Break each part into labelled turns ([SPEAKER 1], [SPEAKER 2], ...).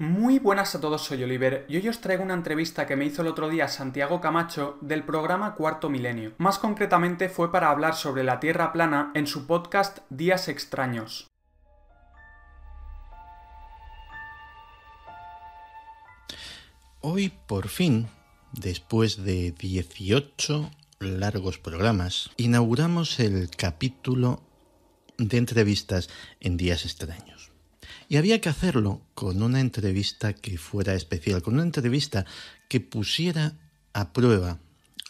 [SPEAKER 1] Muy buenas a todos, soy Oliver y hoy os traigo una entrevista que me hizo el otro día Santiago Camacho del programa Cuarto Milenio. Más concretamente fue para hablar sobre la Tierra plana en su podcast Días extraños.
[SPEAKER 2] Hoy por fin, después de 18 largos programas, inauguramos el capítulo de entrevistas en Días extraños. Y había que hacerlo con una entrevista que fuera especial, con una entrevista que pusiera a prueba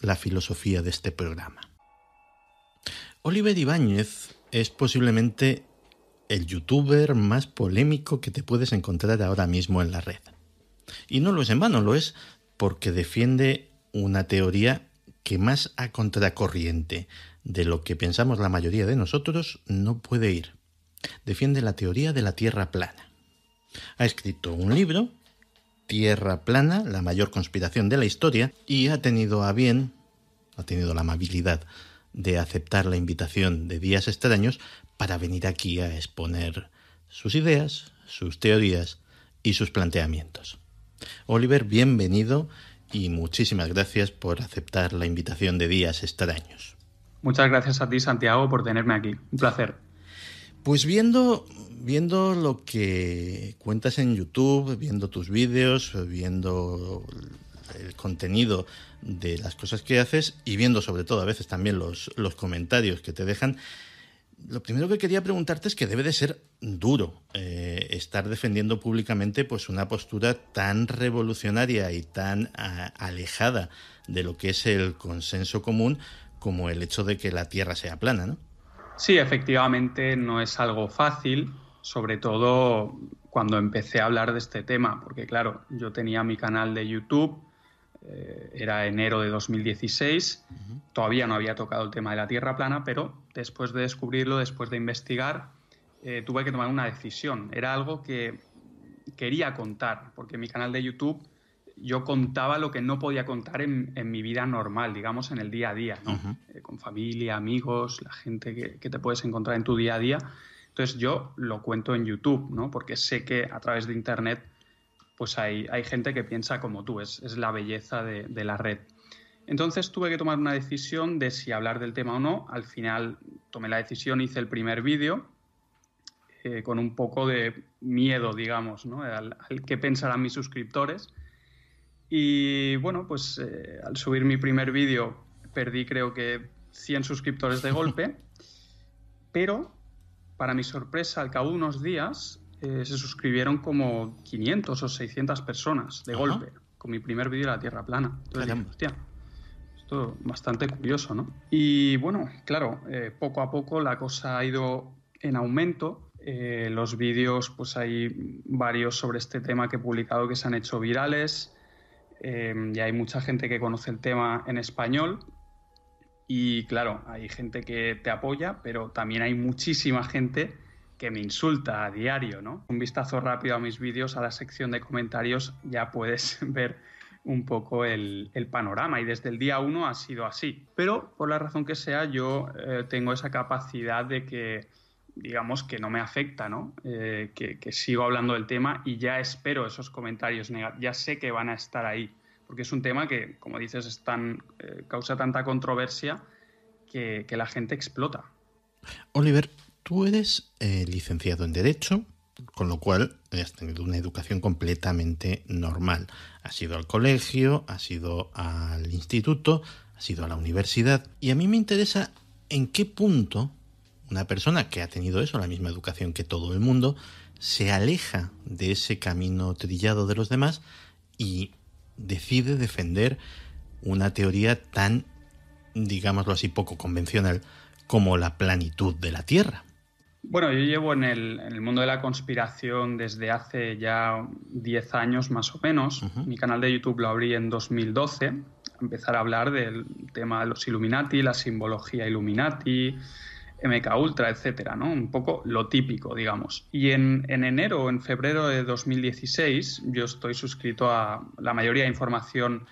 [SPEAKER 2] la filosofía de este programa. Oliver Ibáñez es posiblemente el youtuber más polémico que te puedes encontrar ahora mismo en la red. Y no lo es en vano, lo es porque defiende una teoría que más a contracorriente de lo que pensamos la mayoría de nosotros no puede ir defiende la teoría de la Tierra plana. Ha escrito un libro, Tierra plana, la mayor conspiración de la historia, y ha tenido a bien, ha tenido la amabilidad de aceptar la invitación de Días Extraños para venir aquí a exponer sus ideas, sus teorías y sus planteamientos. Oliver, bienvenido y muchísimas gracias por aceptar la invitación de Días Extraños.
[SPEAKER 1] Muchas gracias a ti, Santiago, por tenerme aquí. Un placer.
[SPEAKER 2] Pues viendo, viendo lo que cuentas en YouTube, viendo tus vídeos, viendo el contenido de las cosas que haces y viendo sobre todo a veces también los, los comentarios que te dejan, lo primero que quería preguntarte es que debe de ser duro eh, estar defendiendo públicamente pues una postura tan revolucionaria y tan alejada de lo que es el consenso común como el hecho de que la Tierra sea plana, ¿no?
[SPEAKER 1] Sí, efectivamente no es algo fácil, sobre todo cuando empecé a hablar de este tema, porque claro, yo tenía mi canal de YouTube, eh, era enero de 2016, todavía no había tocado el tema de la Tierra plana, pero después de descubrirlo, después de investigar, eh, tuve que tomar una decisión. Era algo que quería contar, porque mi canal de YouTube yo contaba lo que no podía contar en, mi vida normal, digamos, en el día a día, ¿no? Eh, con familia, amigos, la gente que, te puedes encontrar en tu día a día. Entonces yo lo cuento en YouTube, ¿no? Porque sé que a través de Internet pues hay, hay gente que piensa como tú, es, es la belleza de, la red. Entonces tuve que tomar una decisión de si hablar del tema o no. Al final tomé la decisión, hice el primer vídeo eh, con un poco de miedo, digamos, ¿no? al, al qué pensarán mis suscriptores y bueno, pues eh, al subir mi primer vídeo perdí creo que 100 suscriptores de golpe, pero para mi sorpresa, al cabo de unos días eh, se suscribieron como 500 o 600 personas de golpe con mi primer vídeo de la Tierra plana. Entonces hostia, esto es bastante curioso, ¿no? Y bueno, claro, eh, poco a poco la cosa ha ido en aumento. los vídeos, pues hay varios sobre este tema que he publicado que se han hecho virales. Eh, y hay mucha gente que conoce el tema en español y claro, hay gente que te apoya, pero también hay muchísima gente que me insulta a diario, ¿no? Un vistazo rápido a mis vídeos, a la sección de comentarios, ya puedes ver un poco el, panorama y desde el día uno ha sido así. Pero por la razón que sea, yo eh, tengo esa capacidad de que digamos que no me afecta, ¿no? Eh, que, sigo hablando del tema y ya espero esos comentarios negativos, ya sé que van a estar ahí, porque es un tema que, como dices, es tan, eh, causa tanta controversia que, la gente explota.
[SPEAKER 2] Oliver, tú eres eh, licenciado en Derecho, con lo cual has tenido una educación completamente normal. Has ido al colegio, has ido al instituto, has ido a la universidad, y a mí me interesa en qué punto una persona que ha tenido eso, la misma educación que todo el mundo, se aleja de ese camino trillado de los demás y decide defender una teoría tan, digámoslo así, poco convencional como la planitud de la Tierra.
[SPEAKER 1] Bueno, yo llevo en el, mundo de la conspiración desde hace ya 10 años más o menos. Mi canal de YouTube lo abrí en 2012. Empezar a hablar del tema de los Illuminati, la simbología Illuminati, MK Ultra, etcétera, ¿no? Un poco lo típico, digamos. Y en, enero o en febrero de 2016 yo estoy suscrito a la mayoría de información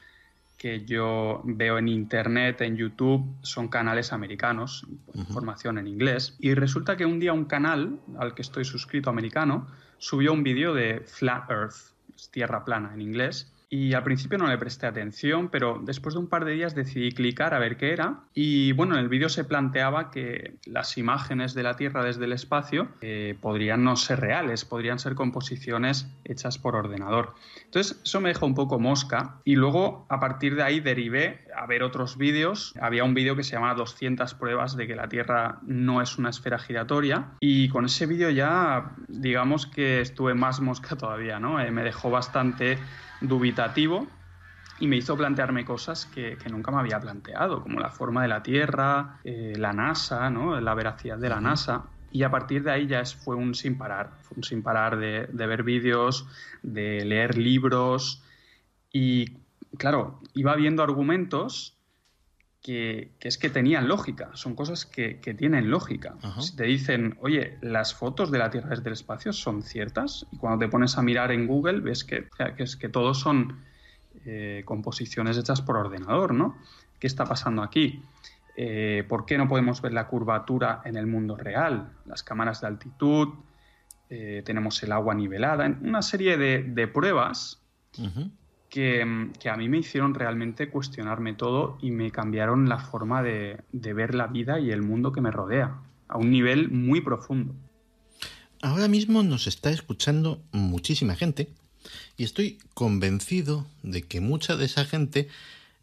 [SPEAKER 1] que yo veo en internet, en YouTube, son canales americanos, información en inglés. Y resulta que un día un canal al que estoy suscrito americano subió un vídeo de Flat Earth. tierra plana en inglés. Y al principio no le presté atención, pero después de un par de días decidí clicar a ver qué era. Y bueno, en el vídeo se planteaba que las imágenes de la Tierra desde el espacio eh, podrían no ser reales, podrían ser composiciones hechas por ordenador. Entonces, eso me dejó un poco mosca. Y luego, a partir de ahí, derivé a ver otros vídeos. Había un vídeo que se llamaba 200 pruebas de que la Tierra no es una esfera giratoria. Y con ese vídeo ya, digamos que estuve más mosca todavía, ¿no? Eh, me dejó bastante dubitativo y me hizo plantearme cosas que, nunca me había planteado, como la forma de la Tierra, eh, la NASA, ¿no? la veracidad de la NASA. Y a partir de ahí ya fue un sin parar, fue un sin parar de, de ver vídeos, de leer libros y, claro, iba viendo argumentos que, es que tenían lógica, son cosas que, tienen lógica. Si te dicen, oye, las fotos de la Tierra desde el espacio son ciertas, y cuando te pones a mirar en Google ves que, que es que todos son eh, composiciones hechas por ordenador, ¿no? ¿Qué está pasando aquí? Eh, ¿Por qué no podemos ver la curvatura en el mundo real? Las cámaras de altitud, eh, tenemos el agua nivelada, una serie de, pruebas que, a mí me hicieron realmente cuestionarme todo y me cambiaron la forma de, ver la vida y el mundo que me rodea, a un nivel muy profundo.
[SPEAKER 2] Ahora mismo nos está escuchando muchísima gente y estoy convencido de que mucha de esa gente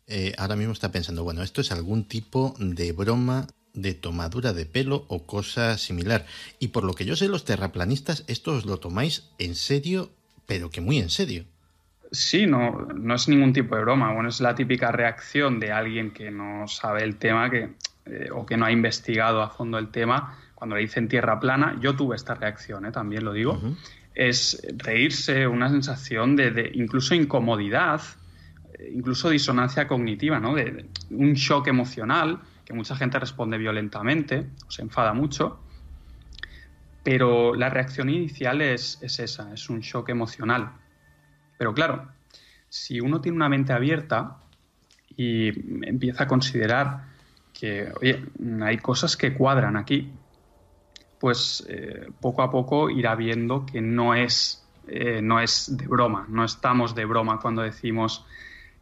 [SPEAKER 2] eh, ahora mismo está pensando, bueno, esto es algún tipo de broma de tomadura de pelo o cosa similar. Y por lo que yo sé, los terraplanistas, esto os lo tomáis en serio, pero que muy en serio.
[SPEAKER 1] Sí, no, no es ningún tipo de broma. Bueno, es la típica reacción de alguien que no sabe el tema que, eh, o que no ha investigado a fondo el tema. Cuando le dicen tierra plana, yo tuve esta reacción, ¿eh? también lo digo. Es reírse, una sensación de, incluso incomodidad, eh, incluso disonancia cognitiva, ¿no? De, un shock emocional, que mucha gente responde violentamente, o se enfada mucho. Pero la reacción inicial es, es esa, es un shock emocional pero claro, si uno tiene una mente abierta y empieza a considerar que, oye, hay cosas que cuadran aquí, pues eh, poco a poco irá viendo que no es, eh, no es de broma, no estamos de broma cuando decimos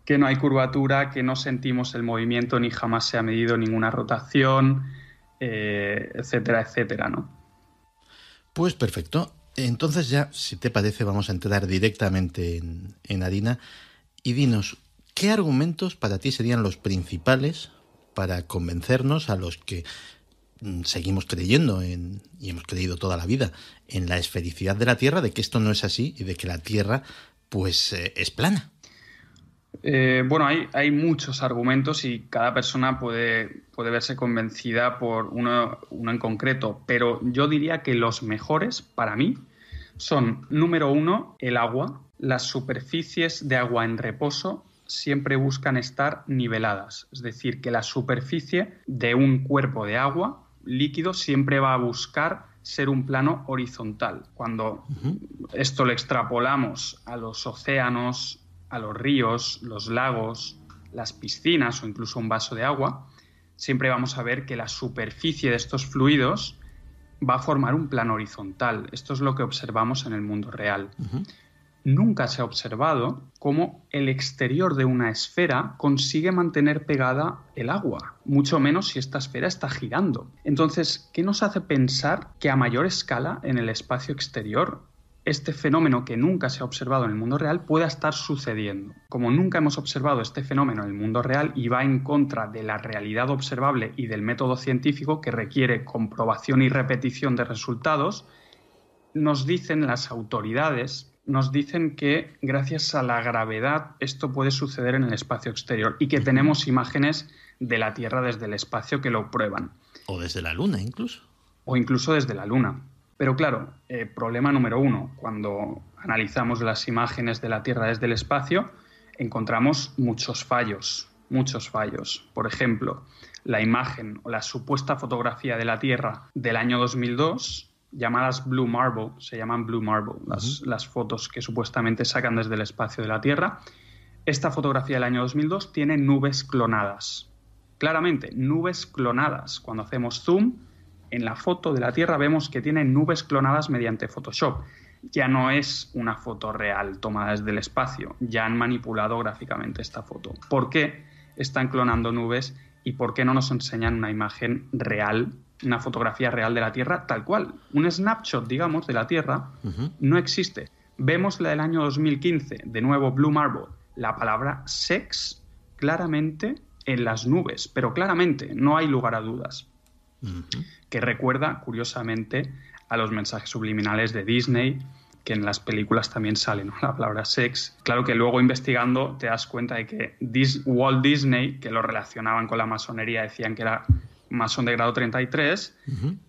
[SPEAKER 1] que no hay curvatura, que no sentimos el movimiento ni jamás se ha medido ninguna rotación, eh, etcétera, etcétera, ¿no?
[SPEAKER 2] Pues perfecto. Entonces ya, si te parece, vamos a entrar directamente en, harina y dinos, ¿qué argumentos para ti serían los principales para convencernos a los que mm, seguimos creyendo en, y hemos creído toda la vida en la esfericidad de la Tierra, de que esto no es así y de que la Tierra pues eh, es plana?
[SPEAKER 1] Eh, bueno, hay, hay, muchos argumentos y cada persona puede, puede verse convencida por uno, uno, en concreto, pero yo diría que los mejores para mí son, número uno, el agua. Las superficies de agua en reposo siempre buscan estar niveladas, es decir, que la superficie de un cuerpo de agua líquido siempre va a buscar ser un plano horizontal. Cuando esto lo extrapolamos a los océanos, a los ríos, los lagos, las piscinas o incluso un vaso de agua, siempre vamos a ver que la superficie de estos fluidos va a formar un plano horizontal. Esto es lo que observamos en el mundo real. Nunca se ha observado cómo el exterior de una esfera consigue mantener pegada el agua, mucho menos si esta esfera está girando. Entonces, ¿qué nos hace pensar que a mayor escala en el espacio exterior este fenómeno que nunca se ha observado en el mundo real pueda estar sucediendo. Como nunca hemos observado este fenómeno en el mundo real y va en contra de la realidad observable y del método científico que requiere comprobación y repetición de resultados, nos dicen las autoridades, nos dicen que gracias a la gravedad esto puede suceder en el espacio exterior y que tenemos imágenes de la Tierra desde el espacio que lo prueban.
[SPEAKER 2] O desde la Luna incluso.
[SPEAKER 1] O incluso desde la Luna. Pero claro, eh, problema número uno, cuando analizamos las imágenes de la Tierra desde el espacio, encontramos muchos fallos, muchos fallos. Por ejemplo, la imagen o la supuesta fotografía de la Tierra del año 2002, llamadas Blue Marble, se llaman Blue Marble, las, las fotos que supuestamente sacan desde el espacio de la Tierra. Esta fotografía del año 2002 tiene nubes clonadas. Claramente, nubes clonadas. Cuando hacemos zoom, en la foto de la Tierra vemos que tiene nubes clonadas mediante Photoshop. ya no es una foto real tomada desde el espacio, ya han manipulado gráficamente esta foto. ¿Por qué están clonando nubes y por qué no nos enseñan una imagen real, una fotografía real de la Tierra tal cual? Un snapshot, digamos, de la Tierra no existe. Vemos la del año 2015, de nuevo Blue Marble, la palabra sex claramente en las nubes, pero claramente, no hay lugar a dudas. Que recuerda, curiosamente, a los mensajes subliminales de Disney, que en las películas también sale la palabra sex. Claro que luego investigando te das cuenta de que Walt Disney, que lo relacionaban con la masonería, decían que era masón de grado 33,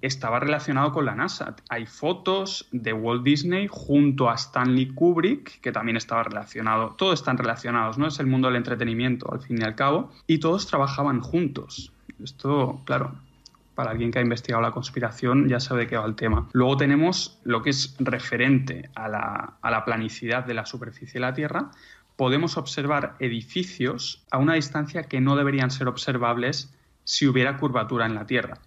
[SPEAKER 1] estaba relacionado con la NASA. Hay fotos de Walt Disney junto a Stanley Kubrick, que también estaba relacionado. Todos están relacionados, ¿no? Es el mundo del entretenimiento, al fin y al cabo. Y todos trabajaban juntos. Esto, claro, para alguien que ha investigado la conspiración ya sabe de qué va el tema. Luego tenemos lo que es referente a la, a la planicidad de la superficie de la Tierra. Podemos observar edificios a una distancia que no deberían ser observables si hubiera curvatura en la Tierra.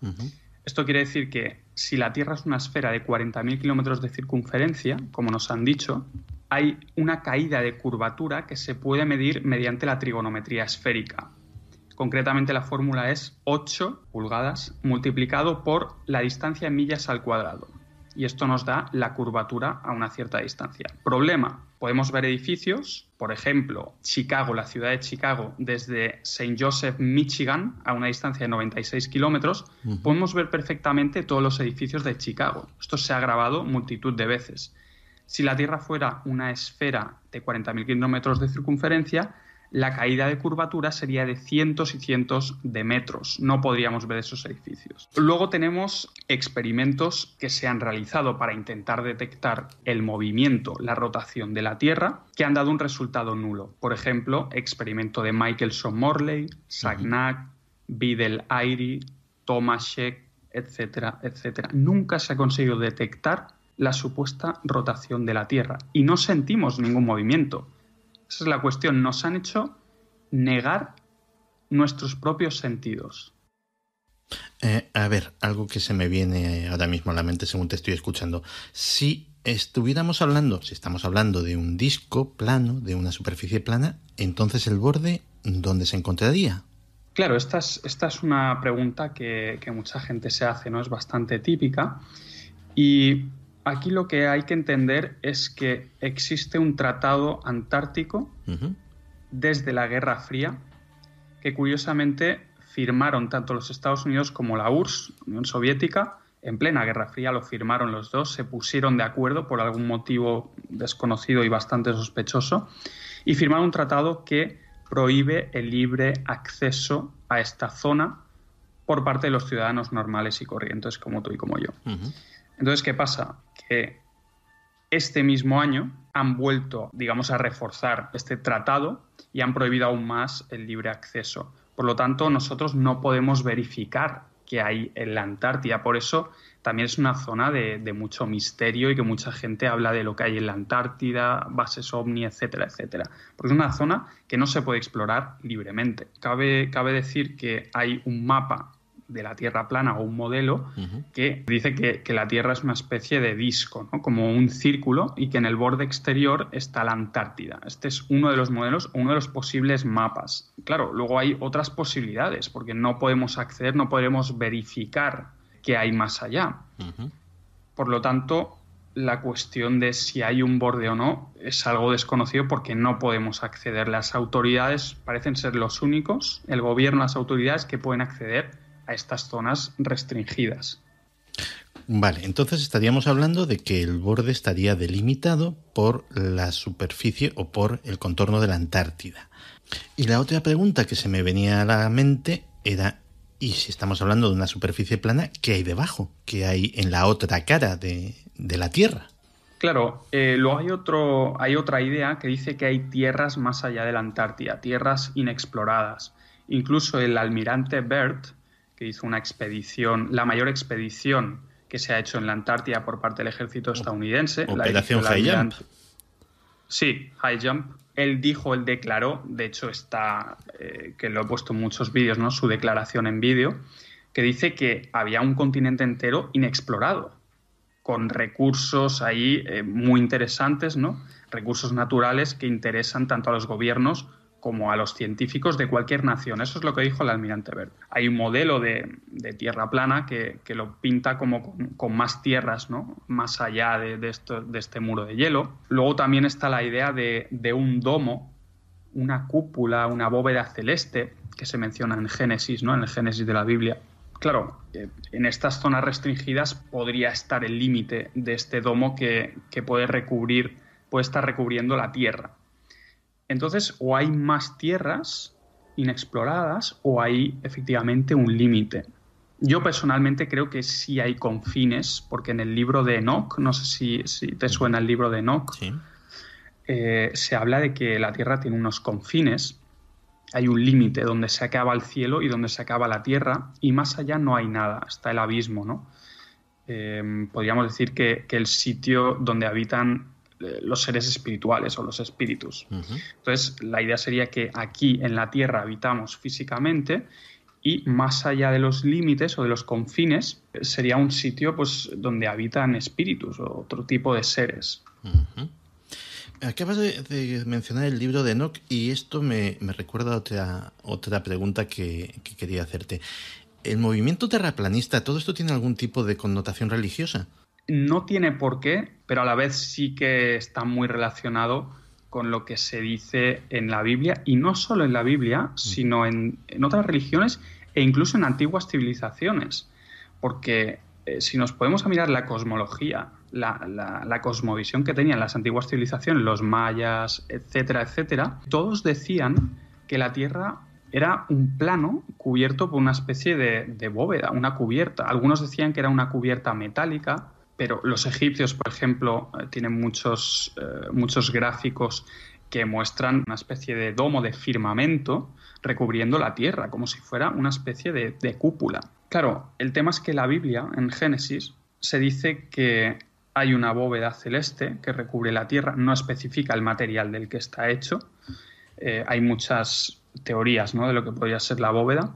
[SPEAKER 1] Esto quiere decir que si la Tierra es una esfera de 40.000 kilómetros de circunferencia, como nos han dicho, hay una caída de curvatura que se puede medir mediante la trigonometría esférica. Concretamente la fórmula es 8 pulgadas multiplicado por la distancia en millas al cuadrado. Y esto nos da la curvatura a una cierta distancia. Problema, podemos ver edificios, por ejemplo, Chicago, la ciudad de Chicago, desde St. Joseph, Michigan, a una distancia de 96 kilómetros, podemos ver perfectamente todos los edificios de Chicago. Esto se ha grabado multitud de veces. Si la Tierra fuera una esfera de 40.000 kilómetros de circunferencia, la caída de curvatura sería de cientos y cientos de metros. No podríamos ver esos edificios. Luego tenemos experimentos que se han realizado para intentar detectar el movimiento, la rotación de la Tierra, que han dado un resultado nulo. Por ejemplo, experimento de Michelson Morley, Sagnac, Vidal Airy, Tomaszek, etcétera, etcétera. Nunca se ha conseguido detectar la supuesta rotación de la Tierra y no sentimos ningún movimiento. Esa es la cuestión. Nos han hecho negar nuestros propios sentidos.
[SPEAKER 2] Eh, a ver, algo que se me viene ahora mismo a la mente según te estoy escuchando. Si estuviéramos hablando, si estamos hablando de un disco plano, de una superficie plana, entonces el borde, ¿dónde se encontraría?
[SPEAKER 1] Claro, esta es, esta es una pregunta que, que, mucha gente se hace, ¿no? Es bastante típica. Y aquí lo que hay que entender es que existe un tratado antártico desde la Guerra Fría que curiosamente firmaron tanto los Estados Unidos como la URSS, Unión Soviética, en plena Guerra Fría lo firmaron los dos, se pusieron de acuerdo por algún motivo desconocido y bastante sospechoso y firmaron un tratado que prohíbe el libre acceso a esta zona por parte de los ciudadanos normales y corrientes como tú y como yo. Entonces, ¿qué pasa? Que este mismo año han vuelto, digamos, a reforzar este tratado y han prohibido aún más el libre acceso. Por lo tanto, nosotros no podemos verificar qué hay en la Antártida. Por eso también es una zona de, mucho misterio y que mucha gente habla de lo que hay en la Antártida, bases ovni, etcétera, etcétera. Porque es una zona que no se puede explorar libremente. Cabe, cabe decir que hay un mapa de la Tierra plana o un modelo que dice que, la Tierra es una especie de disco, ¿no? como un círculo y que en el borde exterior está la Antártida. Este es uno de los modelos uno de los posibles mapas. Claro, luego hay otras posibilidades porque no podemos acceder, no podremos verificar qué hay más allá. Por lo tanto, la cuestión de si hay un borde o no es algo desconocido porque no podemos acceder. Las autoridades parecen ser los únicos, el gobierno, las autoridades que pueden acceder a estas zonas restringidas.
[SPEAKER 2] Vale, entonces estaríamos hablando de que el borde estaría delimitado por la superficie o por el contorno de la Antártida. Y la otra pregunta que se me venía a la mente era, ¿y si estamos hablando de una superficie plana, qué hay debajo? ¿Qué hay en la otra cara de, la Tierra?
[SPEAKER 1] Claro, eh, luego hay, otro, hay otra idea que dice que hay tierras más allá de la Antártida, tierras inexploradas. Incluso el almirante Bert, que hizo una expedición, la mayor expedición que se ha hecho en la Antártida por parte del ejército estadounidense.
[SPEAKER 2] Operación High Jump.
[SPEAKER 1] Sí, High Jump. Él dijo, él declaró, de hecho está, eh, que lo he puesto en muchos vídeos, ¿no? Su declaración en vídeo, que dice que había un continente entero inexplorado, con recursos ahí eh, muy interesantes, ¿no? Recursos naturales que interesan tanto a los gobiernos como a los científicos de cualquier nación. Eso es lo que dijo el almirante Bert. Hay un modelo de, tierra plana que, lo pinta como con, más tierras, ¿no? más allá de, este muro de hielo. Luego también está la idea de, un domo, una cúpula, una bóveda celeste, que se menciona en Génesis, ¿no? en el Génesis de la Biblia, Claro, en estas zonas restringidas podría estar el límite de este domo que, puede recubrir, puede estar recubriendo la Tierra. Entonces, o hay más tierras inexploradas o hay efectivamente un límite. Yo personalmente creo que sí hay confines, porque en el libro de Enoch, no sé si, te suena el libro de Enoch, eh, se habla de que la Tierra tiene unos confines hay un límite donde se acaba el cielo y donde se acaba la tierra, y más allá no hay nada, está el abismo, ¿no? Em, podríamos decir que, el sitio donde habitan eh, los seres espirituales o los espíritus. Entonces, la idea sería que aquí en la tierra habitamos físicamente y más allá de los límites o de los confines sería un sitio pues, donde habitan espíritus o otro tipo de seres.
[SPEAKER 2] Acabas de, mencionar el libro de Enoch y esto me, recuerda a otra, otra pregunta que, quería hacerte. ¿El movimiento terraplanista, todo esto tiene algún tipo de connotación religiosa?
[SPEAKER 1] No tiene por qué, pero a la vez sí que está muy relacionado con lo que se dice en la Biblia, y no solo en la Biblia, mm. sino en, en otras religiones e incluso en antiguas civilizaciones. Porque eh, si nos podemos mirar la cosmología, la, cosmovisión que tenían las antiguas civilizaciones, los mayas, etcétera, etcétera, todos decían que la Tierra era un plano cubierto por una especie de, bóveda, una cubierta. Algunos decían que era una cubierta metálica, pero los egipcios, por ejemplo, eh, tienen muchos, eh, muchos gráficos que muestran una especie de domo de firmamento recubriendo la tierra, como si fuera una especie de, cúpula. Claro, el tema es que la Biblia, en Génesis, se dice que hay una bóveda celeste que recubre la tierra, no especifica el material del que está hecho. Eh, hay muchas teorías ¿no? de lo que podría ser la bóveda,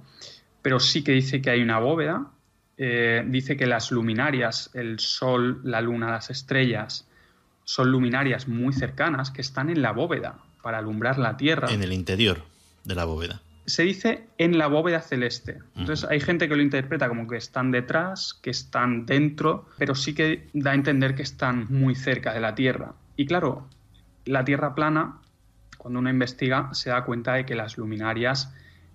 [SPEAKER 1] pero sí que dice que hay una bóveda. Eh, dice que las luminarias, el sol, la luna, las estrellas, son luminarias muy cercanas que están en la bóveda para alumbrar la Tierra.
[SPEAKER 2] En el interior de la bóveda.
[SPEAKER 1] Se dice en la bóveda celeste. Entonces hay gente que lo interpreta como que están detrás, que están dentro, pero sí que da a entender que están muy cerca de la Tierra. Y claro, la Tierra plana, cuando uno investiga, se da cuenta de que las luminarias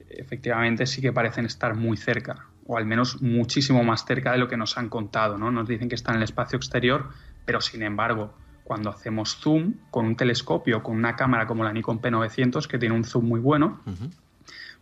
[SPEAKER 1] efectivamente sí que parecen estar muy cerca, o al menos muchísimo más cerca de lo que nos han contado. ¿no? Nos dicen que están en el espacio exterior, pero sin embargo, cuando hacemos zoom con un telescopio, con una cámara como la Nikon P900, que tiene un zoom muy bueno,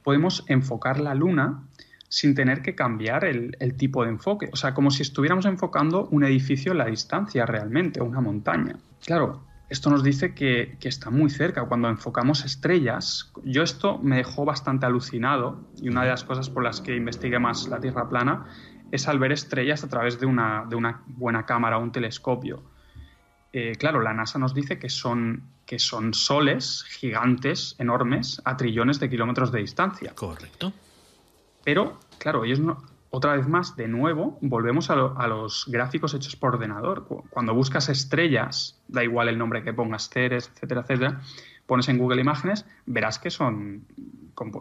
[SPEAKER 1] podemos enfocar la luna sin tener que cambiar el, tipo de enfoque. O sea, como si estuviéramos enfocando un edificio en la distancia realmente, o una montaña. Claro, esto nos dice que, que, está muy cerca. Cuando enfocamos estrellas, yo esto me dejó bastante alucinado y una de las cosas por las que investigué más la Tierra plana es al ver estrellas a través de una, de una buena cámara o un telescopio. Eh, claro, la NASA nos dice que son, que son soles gigantes, enormes, a trillones de kilómetros de distancia.
[SPEAKER 2] Correcto.
[SPEAKER 1] Pero, claro, ellos no, otra vez más, de nuevo, volvemos a, los gráficos hechos por ordenador. Cuando buscas estrellas, da igual el nombre que pongas, Ceres, etcétera, etcétera, pones en Google Imágenes, verás que son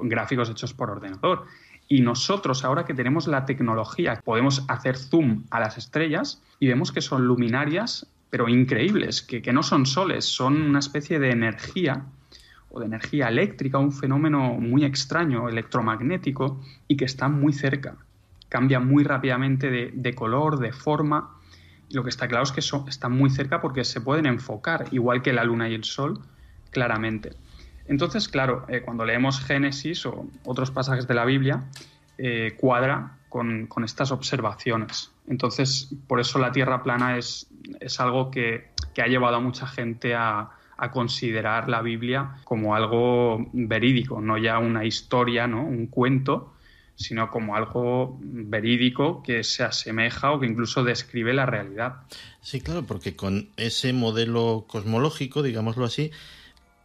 [SPEAKER 1] gráficos hechos por ordenador. Y nosotros, ahora que tenemos la tecnología, podemos hacer zoom a las estrellas y vemos que son luminarias pero increíbles, que, no son soles, son una especie de energía o de energía eléctrica, un fenómeno muy extraño, electromagnético, y que está muy cerca. Cambia muy rápidamente de, color, de forma. Lo que está claro es que están muy cerca porque se pueden enfocar, igual que la luna y el sol, claramente. Entonces, claro, eh, cuando leemos Génesis o otros pasajes de la Biblia, eh, cuadra con, estas observaciones. Entonces, por eso la Tierra plana es, es algo que, ha llevado a mucha gente a, considerar la Biblia como algo verídico, no ya una historia, ¿no? un cuento, sino como algo verídico que se asemeja o que incluso describe la realidad.
[SPEAKER 2] Sí, claro, porque con ese modelo cosmológico, digámoslo así,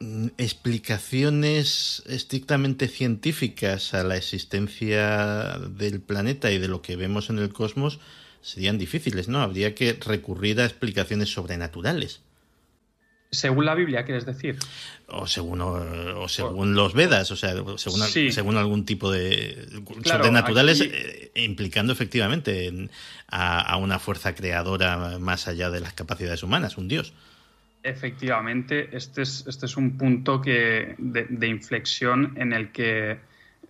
[SPEAKER 2] Mm, explicaciones estrictamente científicas a la existencia del planeta y de lo que vemos en el cosmos serían difíciles, ¿no? Habría que recurrir a explicaciones sobrenaturales.
[SPEAKER 1] Según la Biblia, quieres decir.
[SPEAKER 2] O según, o, según los Vedas, o sea, según, según algún tipo de sobrenaturales, eh, implicando efectivamente a, una fuerza creadora más allá de las capacidades humanas, un dios.
[SPEAKER 1] Efectivamente, este es, este es un punto que, de inflexión en el que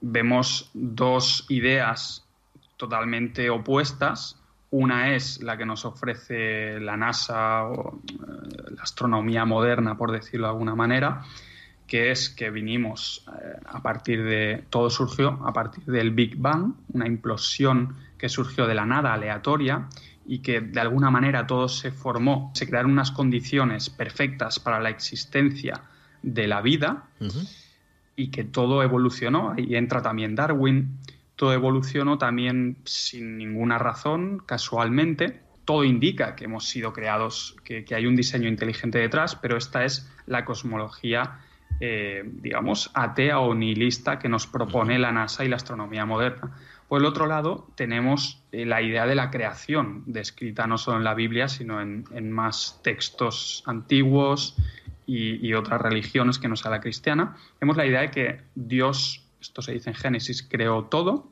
[SPEAKER 1] vemos dos ideas totalmente opuestas una es la que nos ofrece la NASA o eh, la astronomía moderna, por decirlo de alguna manera, que es que vinimos eh, a partir de, todo surgió a partir del Big Bang, una implosión que surgió de la nada aleatoria y que de alguna manera todo se formó, se crearon unas condiciones perfectas para la existencia de la vida y que todo evolucionó. Ahí entra también Darwin todo evolucionó también sin ninguna razón, casualmente. Todo indica que hemos sido creados, que, hay un diseño inteligente detrás, pero esta es la cosmología, eh, digamos, atea o nihilista que nos propone la NASA y la astronomía moderna. Por el otro lado, tenemos eh, la idea de la creación, descrita no solo en la Biblia, sino en, más textos antiguos y, y, otras religiones que no sea la cristiana. Vemos la idea de que Dios esto se dice en Génesis, creó todo,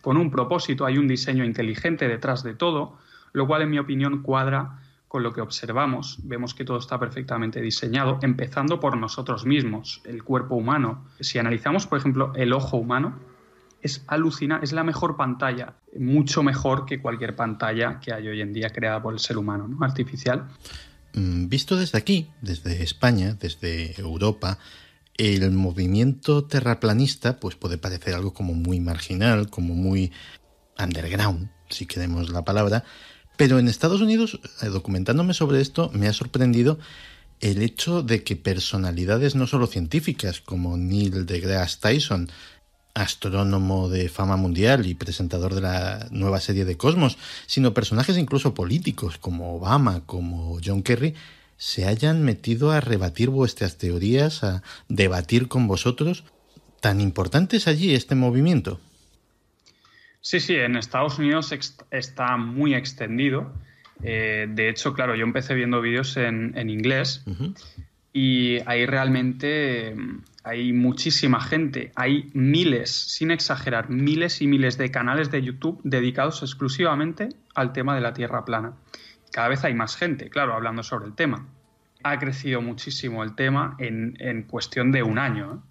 [SPEAKER 1] con un propósito, hay un diseño inteligente detrás de todo, lo cual en mi opinión cuadra con lo que observamos. Vemos que todo está perfectamente diseñado, empezando por nosotros mismos, el cuerpo humano. Si analizamos, por ejemplo, el ojo humano, es alucina, es la mejor pantalla, mucho mejor que cualquier pantalla que hay hoy en día creada por el ser humano, ¿no? artificial.
[SPEAKER 2] Mm, visto desde aquí, desde España, desde Europa, el movimiento terraplanista pues puede parecer algo como muy marginal, como muy underground, si queremos la palabra, pero en Estados Unidos, eh, documentándome sobre esto, me ha sorprendido el hecho de que personalidades no solo científicas como Neil deGrasse Tyson, astrónomo de fama mundial y presentador de la nueva serie de Cosmos, sino personajes incluso políticos como Obama, como John Kerry, se hayan metido a rebatir vuestras teorías, a debatir con vosotros. ¿Tan importante es allí este movimiento?
[SPEAKER 1] Sí, sí, en Estados Unidos está muy extendido. Eh, de hecho, claro, yo empecé viendo vídeos en, inglés y ahí realmente mm, hay muchísima gente. Hay miles, sin exagerar, miles y miles de canales de YouTube dedicados exclusivamente al tema de la Tierra plana cada vez hay más gente, claro, hablando sobre el tema. Ha crecido muchísimo el tema en, cuestión de un año. ¿eh?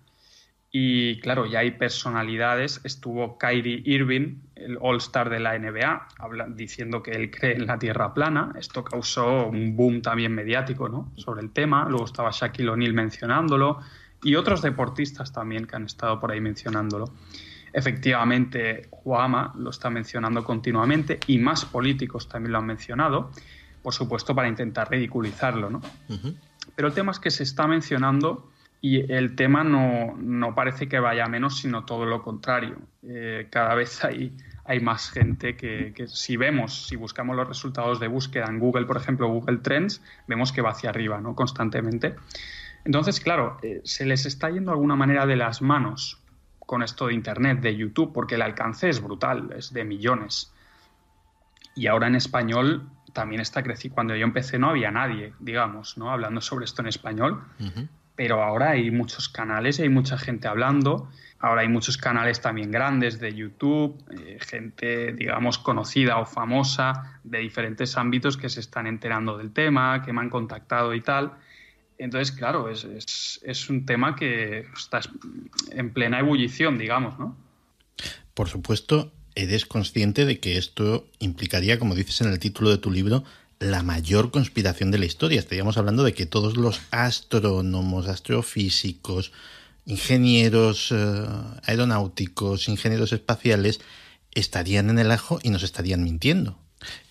[SPEAKER 1] Y claro, ya hay personalidades. Estuvo Kyrie Irving, el All-Star de la NBA, diciendo que él cree en la Tierra plana. Esto causó un boom también mediático ¿no? sobre el tema. Luego estaba Shaquille O'Neal mencionándolo y otros deportistas también que han estado por ahí mencionándolo. Efectivamente, Juama lo está mencionando continuamente y más políticos también lo han mencionado, por supuesto para intentar ridiculizarlo, ¿no? Pero el tema es que se está mencionando y el tema no, parece que vaya menos, sino todo lo contrario. Eh, cada vez hay, hay más gente que, si vemos, si buscamos los resultados de búsqueda en Google, por ejemplo, Google Trends, vemos que va hacia arriba, ¿no? Constantemente. Entonces, claro, eh, se les está yendo de alguna manera de las manos con esto de Internet, de YouTube, porque el alcance es brutal, es de millones. Y ahora en español también está creciendo. Cuando yo empecé no había nadie, digamos, ¿no? hablando sobre esto en español, pero ahora hay muchos canales y hay mucha gente hablando. Ahora hay muchos canales también grandes de YouTube, eh, gente, digamos, conocida o famosa de diferentes ámbitos que se están enterando del tema, que me han contactado y tal. Entonces, claro, es, un tema que está en plena ebullición, digamos, ¿no?
[SPEAKER 2] Por supuesto, eres consciente de que esto implicaría, como dices en el título de tu libro, la mayor conspiración de la historia. Estaríamos hablando de que todos los astrónomos, astrofísicos, ingenieros eh, aeronáuticos, ingenieros espaciales, estarían en el ajo y nos estarían mintiendo.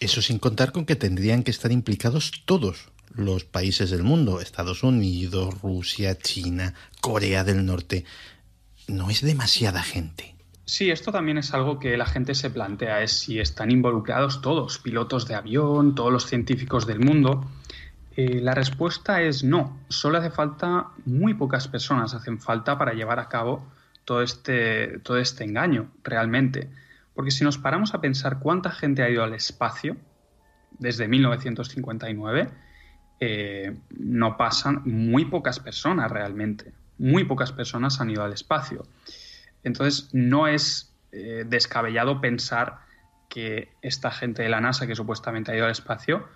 [SPEAKER 2] Eso sin contar con que tendrían que estar implicados todos, los países del mundo, Estados Unidos, Rusia, China, Corea del Norte, no es demasiada gente.
[SPEAKER 1] Sí, esto también es algo que la gente se plantea, es si están involucrados todos, pilotos de avión, todos los científicos del mundo. Eh, la respuesta es no, solo hace falta, muy pocas personas hacen falta para llevar a cabo todo este, todo este engaño, realmente. Porque si nos paramos a pensar cuánta gente ha ido al espacio desde 1959, eh, no pasan muy pocas personas realmente. Muy pocas personas han ido al espacio. Entonces, no es eh, descabellado pensar que esta gente de la NASA que supuestamente ha ido al espacio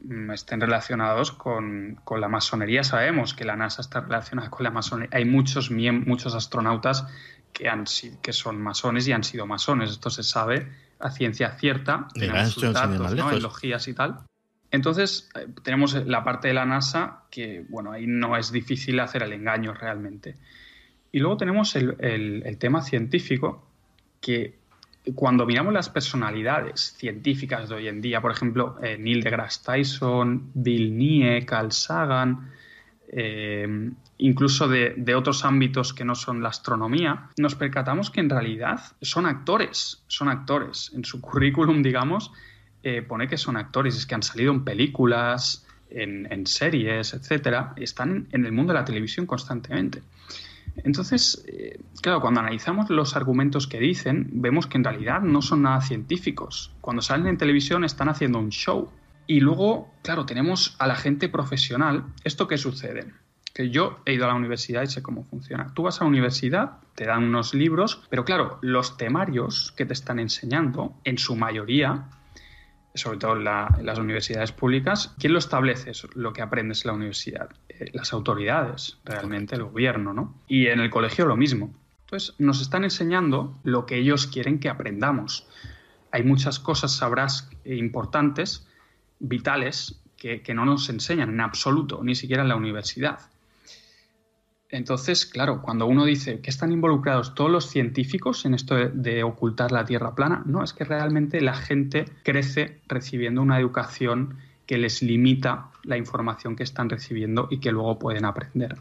[SPEAKER 1] mm, estén relacionados con, la masonería. Sabemos que la NASA está relacionada con la masonería. Hay muchos, muchos astronautas que, han, que son masones y han sido masones. Esto se sabe a ciencia cierta, en datos, ¿no? logías y tal. Entonces, eh, tenemos la parte de la NASA que, bueno, ahí no es difícil hacer el engaño realmente. Y luego tenemos el, tema científico, que cuando miramos las personalidades científicas de hoy en día, por ejemplo, eh, Neil deGrasse Tyson, Bill Nye, Carl Sagan, eh, incluso de, de, otros ámbitos que no son la astronomía, nos percatamos que en realidad son actores, son actores. En su currículum, digamos, eh, pone que son actores, es que han salido en películas, en, series, etcétera, están en el mundo de la televisión constantemente. Entonces, eh, claro, cuando analizamos los argumentos que dicen, vemos que en realidad no son nada científicos. Cuando salen en televisión están haciendo un show. Y luego, claro, tenemos a la gente profesional. ¿Esto qué sucede? Que yo he ido a la universidad y sé cómo funciona. Tú vas a la universidad, te dan unos libros, pero claro, los temarios que te están enseñando, en su mayoría, sobre todo en, las universidades públicas, ¿quién lo establece lo que aprendes en la universidad? Eh, las autoridades, realmente, el gobierno, ¿no? Y en el colegio lo mismo. Entonces, nos están enseñando lo que ellos quieren que aprendamos. Hay muchas cosas, sabrás, importantes, vitales, que no nos enseñan en absoluto, ni siquiera en la universidad. Entonces, claro, cuando uno dice que están involucrados todos los científicos en esto de, ocultar la Tierra plana, no, es que realmente la gente crece recibiendo una educación que les limita la información que están recibiendo y que luego pueden aprender.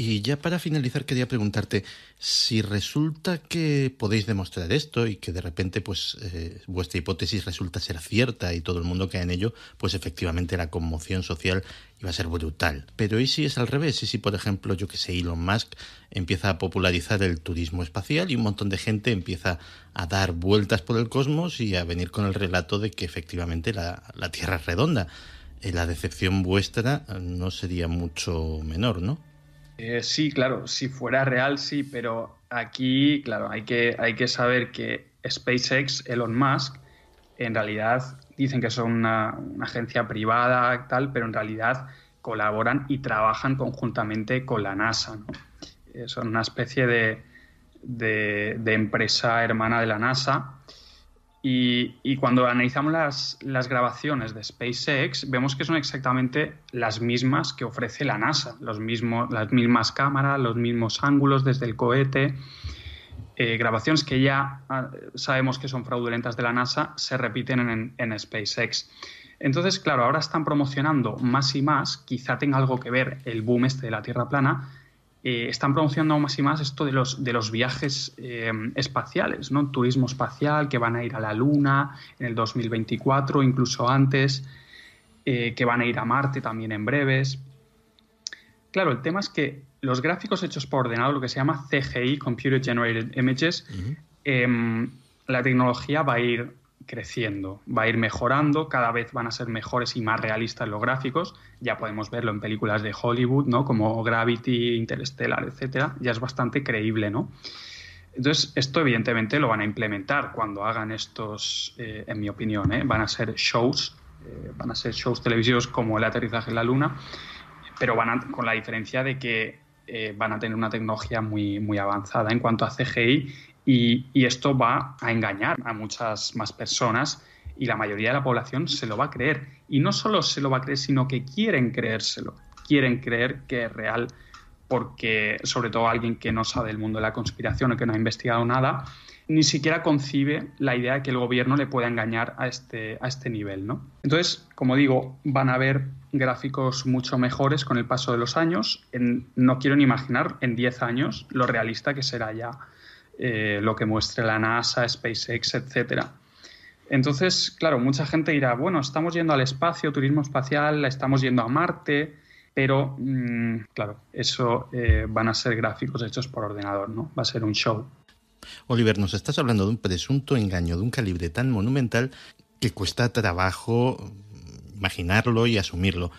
[SPEAKER 2] Y ya para finalizar quería preguntarte si resulta que podéis demostrar esto y que de repente pues eh, vuestra hipótesis resulta ser cierta y todo el mundo cae en ello, pues efectivamente la conmoción social iba a ser brutal. Pero ¿y si es al revés? ¿Y si por ejemplo yo que sé Elon Musk empieza a popularizar el turismo espacial y un montón de gente empieza a dar vueltas por el cosmos y a venir con el relato de que efectivamente la, la Tierra es redonda? Eh, la decepción vuestra no sería mucho menor, ¿no?
[SPEAKER 1] Eh, sí, claro, si fuera real sí, pero aquí, claro, hay que, hay que saber que SpaceX, Elon Musk, en realidad dicen que son una, agencia privada, tal, pero en realidad colaboran y trabajan conjuntamente con la NASA. ¿no? Eh, son una especie de, de, empresa hermana de la NASA y, cuando analizamos las, grabaciones de SpaceX, vemos que son exactamente las mismas que ofrece la NASA, los mismos, las mismas cámaras, los mismos ángulos desde el cohete. Eh, grabaciones que ya ah, sabemos que son fraudulentas de la NASA se repiten en, en SpaceX. Entonces, claro, ahora están promocionando más y más, quizá tenga algo que ver el boom este de la Tierra plana, eh, están promocionando más y más esto de los, de los viajes eh, espaciales, ¿no? Turismo espacial, que van a ir a la Luna en el 2024, incluso antes, eh, que van a ir a Marte también en breves. Claro, el tema es que los gráficos hechos por ordenador, lo que se llama CGI, Computer Generated Images, em, la tecnología va a ir creciendo, va a ir mejorando, cada vez van a ser mejores y más realistas los gráficos, ya podemos verlo en películas de Hollywood, ¿no? Como Gravity, Interstellar, etcétera, ya es bastante creíble, ¿no? Entonces, esto evidentemente lo van a implementar cuando hagan estos, eh, en mi opinión, ¿eh? van a ser shows, eh, van a ser shows televisivos como el aterrizaje en la Luna, pero van con la diferencia de que van a tener una tecnología muy, muy avanzada en cuanto a CGI y, esto va a engañar a muchas más personas y la mayoría de la población se lo va a creer. Y no solo se lo va a creer, sino que quieren creérselo. Quieren creer que es real porque, sobre todo alguien que no sabe del mundo de la conspiración o que no ha investigado nada, ni siquiera concibe la idea de que el gobierno le pueda engañar a este, a este nivel. ¿no? Entonces, como digo, van a haber gráficos mucho mejores con el paso de los años. no quiero ni imaginar en 10 años lo realista que será ya eh, lo que muestre la NASA, SpaceX, etcétera. Entonces, claro, mucha gente dirá, bueno, estamos yendo al espacio, turismo espacial, estamos yendo a Marte, pero, mm, claro, eso eh, van a ser gráficos hechos por ordenador, ¿no? Va a ser un show.
[SPEAKER 2] Oliver, nos estás hablando de un presunto engaño de un calibre tan monumental que cuesta trabajo imaginarlo y asumirlo.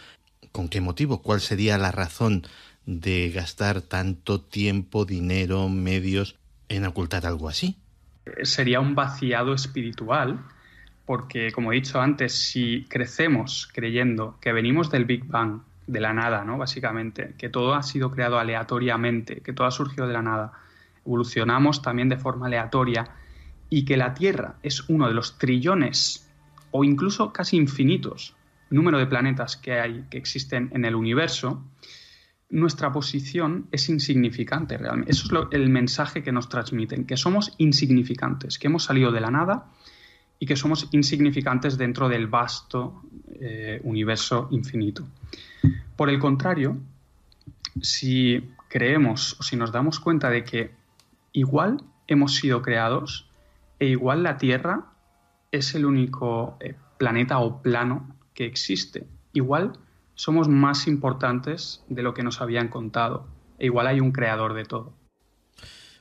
[SPEAKER 2] ¿Con qué motivo? ¿Cuál sería la razón de gastar tanto tiempo, dinero, medios en ocultar algo así?
[SPEAKER 1] Sería un vaciado espiritual, porque como he dicho antes, si crecemos creyendo que venimos del Big Bang, de la nada, ¿no? Básicamente, que todo ha sido creado aleatoriamente, que todo ha surgido de la nada, evolucionamos también de forma aleatoria y que la Tierra es uno de los trillones o incluso casi infinitos número de planetas que hay, que existen en el universo, nuestra posición es insignificante realmente. Eso es el mensaje que nos transmiten, que somos insignificantes, que hemos salido de la nada y que somos insignificantes dentro del vasto eh, universo infinito. Por el contrario, si creemos o si nos damos cuenta de que igual hemos sido creados e igual la Tierra es el único eh, planeta o plano que existe. Igual somos más importantes de lo que nos habían contado. E igual hay un creador de todo.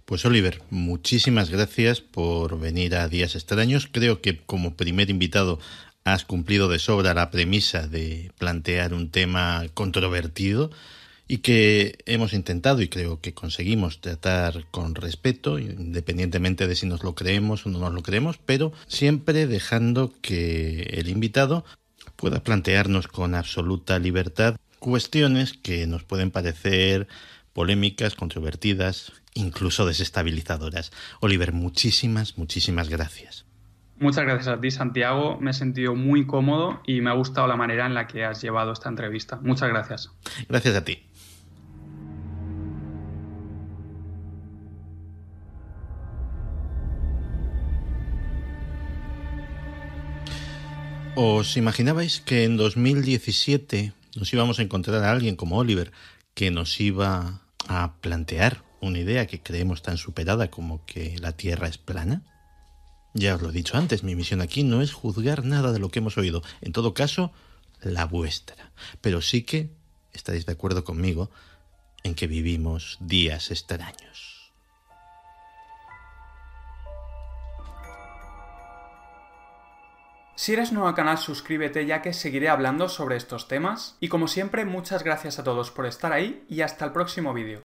[SPEAKER 2] Pues Oliver, muchísimas gracias por venir a Días Extraños. Creo que como primer invitado has cumplido de sobra la premisa de plantear un tema controvertido y que hemos intentado y creo que conseguimos tratar con respeto, independientemente de si nos lo creemos o no nos lo creemos, pero siempre dejando que el invitado pueda plantearnos con absoluta libertad cuestiones que nos pueden parecer polémicas, controvertidas, incluso desestabilizadoras. Oliver, muchísimas, muchísimas gracias.
[SPEAKER 1] Muchas gracias a ti, Santiago. Me he sentido muy cómodo y me ha gustado la manera en la que has llevado esta entrevista. Muchas gracias.
[SPEAKER 2] Gracias a ti. ¿Os imaginabais que en 2017 nos íbamos a encontrar a alguien como Oliver que nos iba a plantear una idea que creemos tan superada como que la Tierra es plana? Ya os lo he dicho antes, mi misión aquí no es juzgar nada de lo que hemos oído, en todo caso, la vuestra. Pero sí que estaréis de acuerdo conmigo en que vivimos días extraños.
[SPEAKER 1] Si eres nuevo al canal suscríbete ya que seguiré hablando sobre estos temas y como siempre muchas gracias a todos por estar ahí y hasta el próximo vídeo.